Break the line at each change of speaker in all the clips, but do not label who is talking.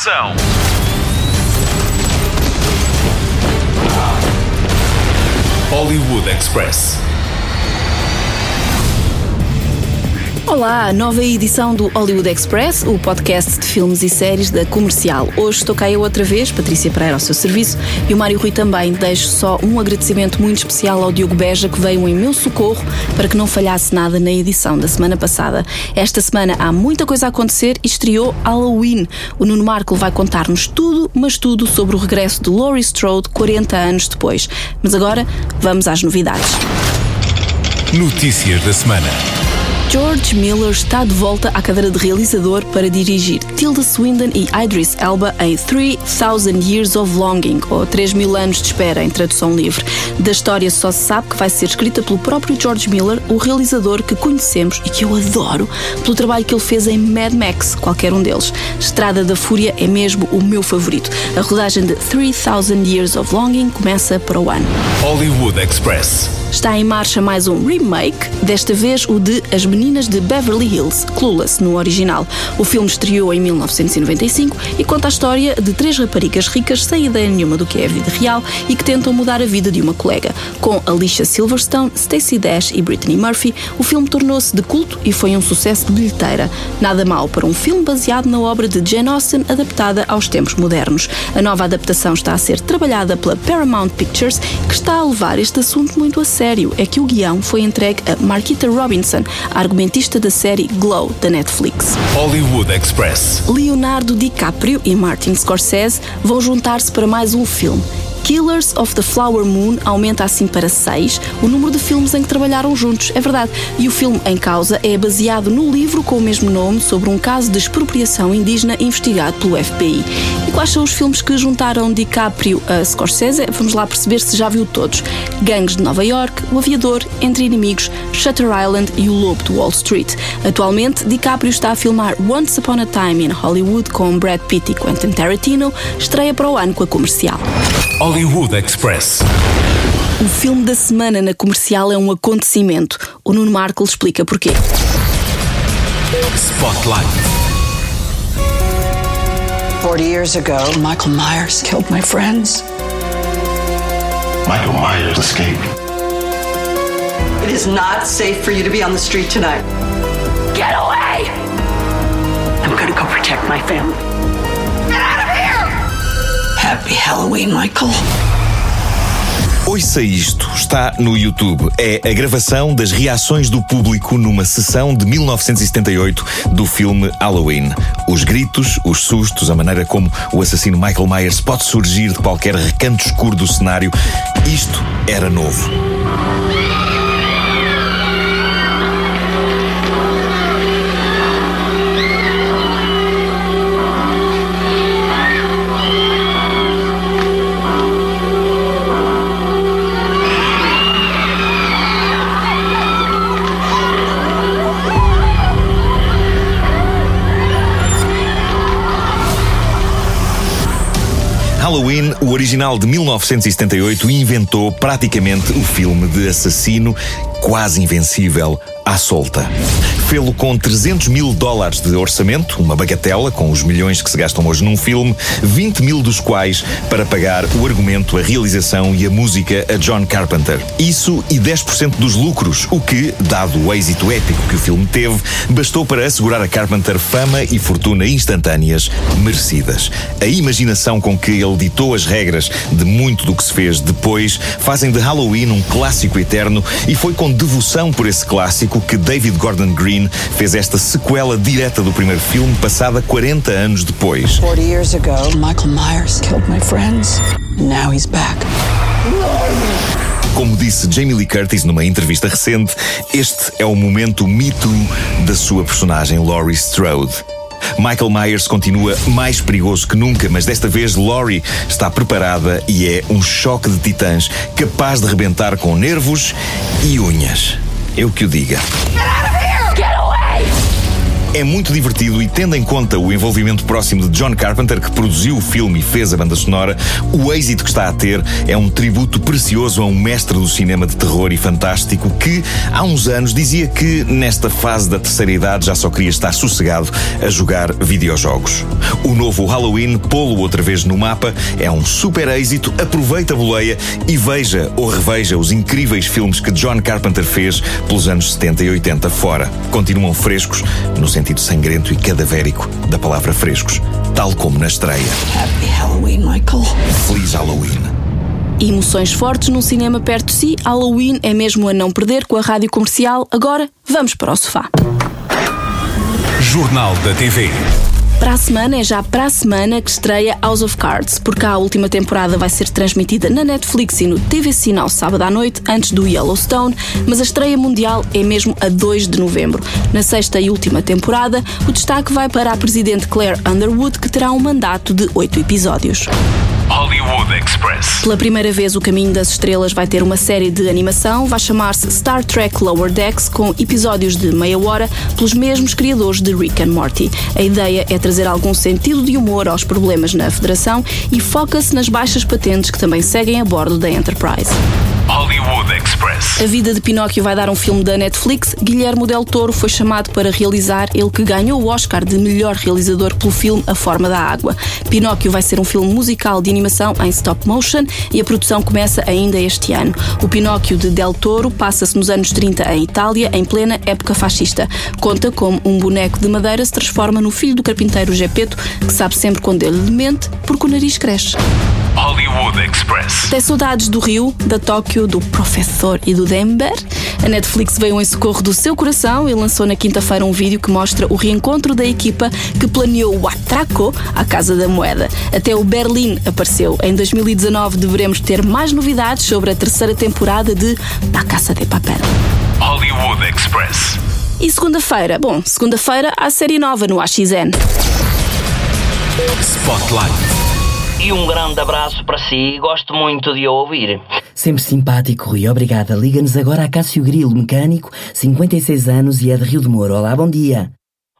ação.
Hollywood Express.
Olá, nova edição do Hollywood Express, o podcast de filmes e séries da comercial. Hoje estou cá eu outra vez, Patrícia Pereira ao seu serviço e o Mário Rui também. Deixo só um agradecimento muito especial ao Diogo Beja que veio em meu socorro para que não falhasse nada na edição da semana passada. Esta semana há muita coisa a acontecer e estreou Halloween. O Nuno Marco vai contar-nos tudo, mas tudo sobre o regresso de Laurie Strode 40 anos depois. Mas agora vamos às novidades.
Notícias da semana.
George Miller está de volta à cadeira de realizador para dirigir Tilda Swinton e Idris Elba em 3000 Years of Longing, ou 3000 anos de espera, em tradução livre. Da história só se sabe que vai ser escrita pelo próprio George Miller, o realizador que conhecemos e que eu adoro, pelo trabalho que ele fez em Mad Max, qualquer um deles. Estrada da Fúria é mesmo o meu favorito. A rodagem de 3000 Years of Longing começa para o ano.
Hollywood Express.
Está em marcha mais um remake, desta vez o de As Meninas de Beverly Hills, Clueless no original. O filme estreou em 1995 e conta a história de três raparigas ricas sem ideia nenhuma do que é a vida real e que tentam mudar a vida de uma colega. Com Alicia Silverstone, Stacey Dash e Brittany Murphy, o filme tornou-se de culto e foi um sucesso de bilheteira. Nada mal para um filme baseado na obra de Jane Austen adaptada aos tempos modernos. A nova adaptação está a ser trabalhada pela Paramount Pictures, que está a levar este assunto muito a sério. É que o guião foi entregue a Marquita Robinson, argumentista da série Glow da Netflix.
Hollywood Express.
Leonardo DiCaprio e Martin Scorsese vão juntar-se para mais um filme. Killers of the Flower Moon aumenta assim para seis o número de filmes em que trabalharam juntos, é verdade. E o filme em causa é baseado no livro com o mesmo nome sobre um caso de expropriação indígena investigado pelo FBI. E quais são os filmes que juntaram DiCaprio a Scorsese? Vamos lá perceber se já viu todos. Gangues de Nova York, O Aviador, Entre Inimigos, Shutter Island e O Lobo de Wall Street. Atualmente, DiCaprio está a filmar Once Upon a Time in Hollywood com Brad Pitt e Quentin Tarantino, estreia para o ano com a comercial.
Hollywood Express.
O filme da semana na comercial é um acontecimento. O Nuno Marco explica porquê.
Spotlight.
40 years ago, Michael Myers killed my friends.
Michael Myers escaped.
It is not safe for you to be on the street tonight. Get away! I'm gonna go protect my family. Happy Halloween, Michael.
Ouça isto, está no YouTube. É a gravação das reações do público numa sessão de 1978 do filme Halloween. Os gritos, os sustos, a maneira como o assassino Michael Myers pode surgir de qualquer recanto escuro do cenário. Isto era novo. Original de 1978, inventou praticamente o filme de assassino quase invencível à solta. Fê-lo com 300 mil dólares de orçamento, uma bagatela com os milhões que se gastam hoje num filme, 20 mil dos quais para pagar o argumento, a realização e a música a John Carpenter. Isso e 10% dos lucros, o que, dado o êxito épico que o filme teve, bastou para assegurar a Carpenter fama e fortuna instantâneas merecidas. A imaginação com que ele ditou as regras de muito do que se fez depois fazem de Halloween um clássico eterno e foi com devoção por esse clássico que David Gordon Green fez esta sequela direta do primeiro filme, passada 40 anos depois.
40 years ago, Michael Myers killed my friends. Now he's back.
Como disse Jamie Lee Curtis numa entrevista recente, este é o momento Me Too da sua personagem Laurie Strode. Michael Myers continua mais perigoso que nunca, mas desta vez Laurie está preparada e é um choque de titãs capaz de rebentar com nervos e unhas. Eu que o diga. É muito divertido e, tendo em conta o envolvimento próximo de John Carpenter, que produziu o filme e fez a banda sonora, o êxito que está a ter é um tributo precioso a um mestre do cinema de terror e fantástico que, há uns anos, dizia que nesta fase da terceira idade já só queria estar sossegado a jogar videojogos. O novo Halloween, pô-lo outra vez no mapa, é um super êxito. Aproveita a boleia e veja ou reveja os incríveis filmes que John Carpenter fez pelos anos 70 e 80 fora. Continuam frescos no sentido sangrento e cadavérico da palavra frescos, tal como na estreia.
Happy Halloween, Michael.
Feliz Halloween.
Emoções fortes num cinema perto de si, Halloween é mesmo a não perder com a rádio comercial. Agora, vamos para o sofá.
Jornal da TV.
Para a semana, é já para a semana que estreia House of Cards, porque a última temporada vai ser transmitida na Netflix e no TV Sinal sábado à noite, antes do Yellowstone, mas a estreia mundial é mesmo a 2 de novembro. Na sexta e última temporada, o destaque vai para a presidente Claire Underwood, que terá um mandato de oito episódios.
Hollywood Express.
Pela primeira vez, o Caminho das Estrelas vai ter uma série de animação, vai chamar-se Star Trek Lower Decks, com episódios de meia hora, pelos mesmos criadores de Rick and Morty. A ideia é trazer algum sentido de humor aos problemas na Federação e foca-se nas baixas patentes que também seguem a bordo da Enterprise.
Hollywood Express.
A vida de Pinóquio vai dar um filme da Netflix. Guilhermo Del Toro foi chamado para realizar, ele que ganhou o Oscar de melhor realizador pelo filme A Forma da Água. Pinóquio vai ser um filme musical de animação em stop motion e a produção começa ainda este ano. O Pinóquio de Del Toro passa-se nos anos 30 em Itália, em plena época fascista. Conta como um boneco de madeira se transforma no filho do carpinteiro Gepeto, que sabe sempre quando ele mente, porque o nariz cresce.
Hollywood Express.
Tem saudades do Rio, da Tóquio, do Professor e do Denver? A Netflix veio em socorro do seu coração e lançou na quinta-feira um vídeo que mostra o reencontro da equipa que planeou o atraco à Casa da Moeda. Até o Berlim apareceu. Em 2019 deveremos ter mais novidades sobre a terceira temporada de La Casa de Papel.
Hollywood Express.
E segunda-feira? Bom, segunda-feira há série nova no AXN.
Spotlight.
E um grande abraço para si, gosto muito de o ouvir.
Sempre simpático, Rui. Obrigada. Liga-nos agora a Cássio Grilo, mecânico, 56 anos e é de Rio de Moro. Olá, bom dia.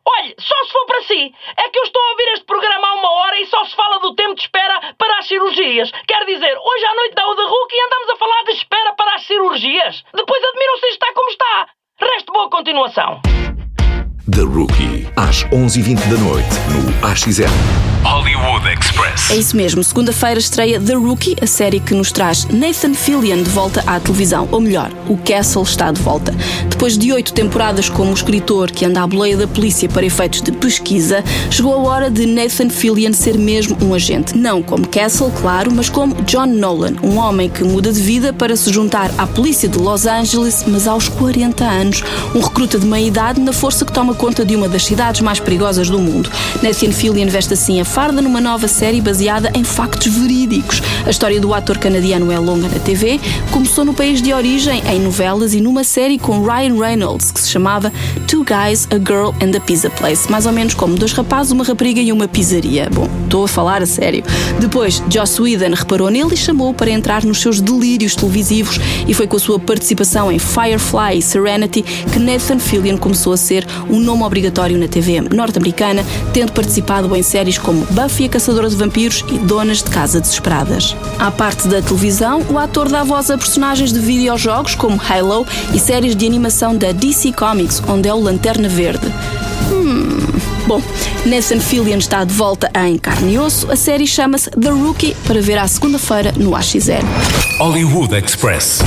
Olhe, só se for para si. É que eu estou a ouvir este programa há uma hora e só se fala do tempo de espera para as cirurgias. Quer dizer, hoje à noite dá o de Hulk e andamos a falar de espera para as cirurgias. Depois admiram-se está como está. Resto boa continuação.
The Rookie, às 11h20 da noite, no AXN.
Hollywood Express.
É isso mesmo, segunda-feira estreia The Rookie, a série que nos traz Nathan Fillion de volta à televisão. Ou melhor, o Castle está de volta. Depois de oito temporadas como escritor que anda à boleia da polícia para efeitos de pesquisa, chegou a hora de Nathan Fillion ser mesmo um agente. Não como Castle, claro, mas como John Nolan, um homem que muda de vida para se juntar à polícia de Los Angeles, mas aos 40 anos. Um recruta de meia idade na força que toma conta de uma das cidades mais perigosas do mundo. Nathan Fillion veste assim a farda numa nova série baseada em factos verídicos. A história do ator canadiano é longa na TV, começou no país de origem, em novelas e numa série com Ryan Reynolds, que se chamava Two Guys, a Girl and a Pizza Place, mais ou menos como dois rapazes, uma rapariga e uma pizzaria. Bom, estou a falar a sério. Depois, Joss Whedon reparou nele e chamou-o para entrar nos seus delírios televisivos e foi com a sua participação em Firefly e Serenity que Nathan Fillion começou a ser um nome obrigatório na TV norte-americana, tendo participado em séries como Buffy a Caçadora de Vampiros e Donas de Casa Desesperadas. À parte da televisão, o ator dá voz a personagens de videojogos como Halo e séries de animação da DC Comics, onde é o Lanterna Verde. Hum. Bom, Nathan Fillion está de volta em carne e osso. A série chama-se The Rookie para ver à segunda-feira no AXN.
Hollywood Express.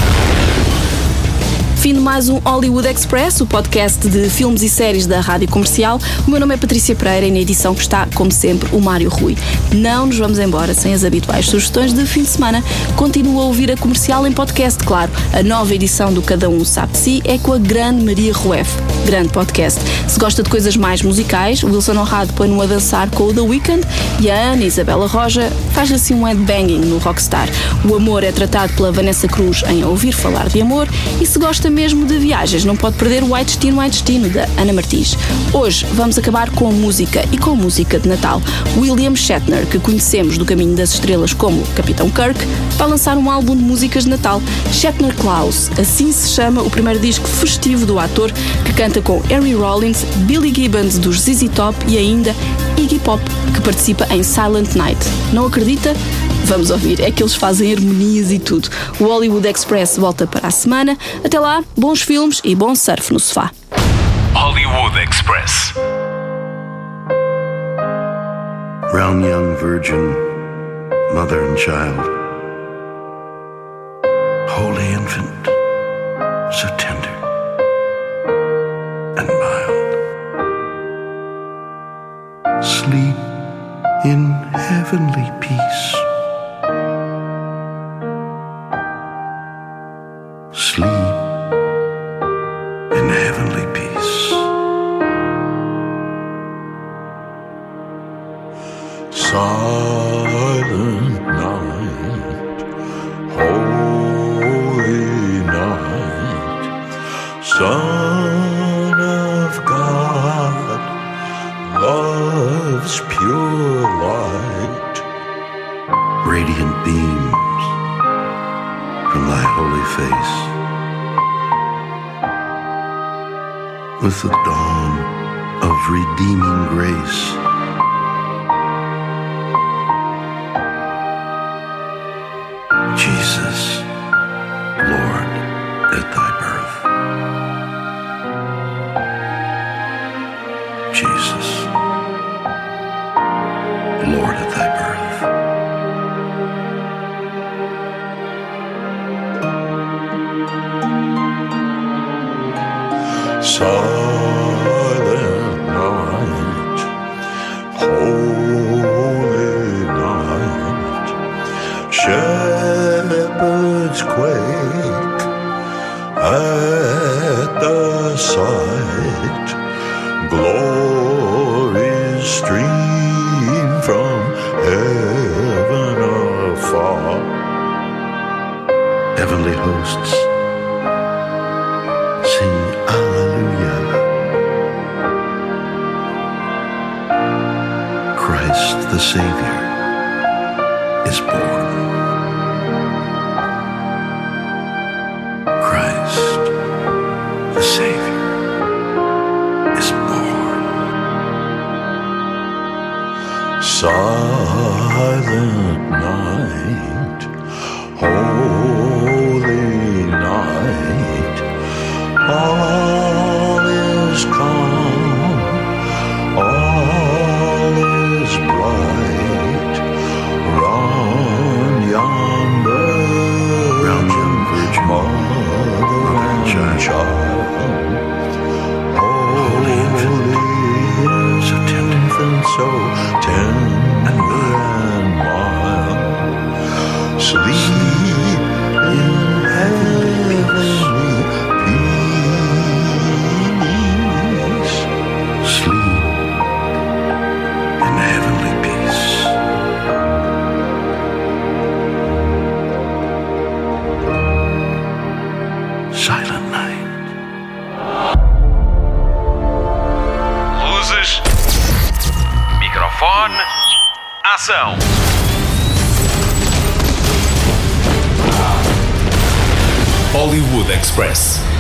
Fim de mais um Hollywood Express, o podcast de filmes e séries da Rádio Comercial. O meu nome é Patrícia Pereira e na edição está, como sempre, o Mário Rui. Não nos vamos embora sem as habituais sugestões de fim de semana. Continua a ouvir a comercial em podcast, claro. A nova edição do Cada Um Sabe Si é com a grande Maria Rueff. Grande podcast. Se gosta de coisas mais musicais, o Wilson Honrado põe-no a dançar com o The Weeknd e a Ana Isabela Roja faz assim um headbanging no Rockstar. O amor é tratado pela Vanessa Cruz em Ouvir Falar de Amor e se gosta mesmo de viagens, não pode perder o White Destino, White Destino, da Ana Martins. Hoje vamos acabar com música e com música de Natal. William Shatner, que conhecemos do Caminho das Estrelas como Capitão Kirk, vai lançar um álbum de músicas de Natal, Shatner Klaus. Assim se chama o primeiro disco festivo do ator, que canta com Harry Rollins, Billy Gibbons dos ZZ Top e ainda Iggy Pop, que participa em Silent Night. Não acredita? Vamos ouvir, é que eles fazem harmonias e tudo. O Hollywood Express volta para a semana. Até lá, bons filmes e bom surf no sofá.
Hollywood Express.
Brown young virgin, mother and child. Holy infant, so tender and mild. Sleep in heavenly peace.
Silent night, holy night, Son of God, love's pure light.
Radiant beams from thy holy face. With the dawn of redeeming grace.
Silent night, holy night, shepherds quake at the sight, glories stream from heaven afar.
Heavenly hosts, the Savior is born. Christ the Savior is born.
Silent night, and
Hollywood Express.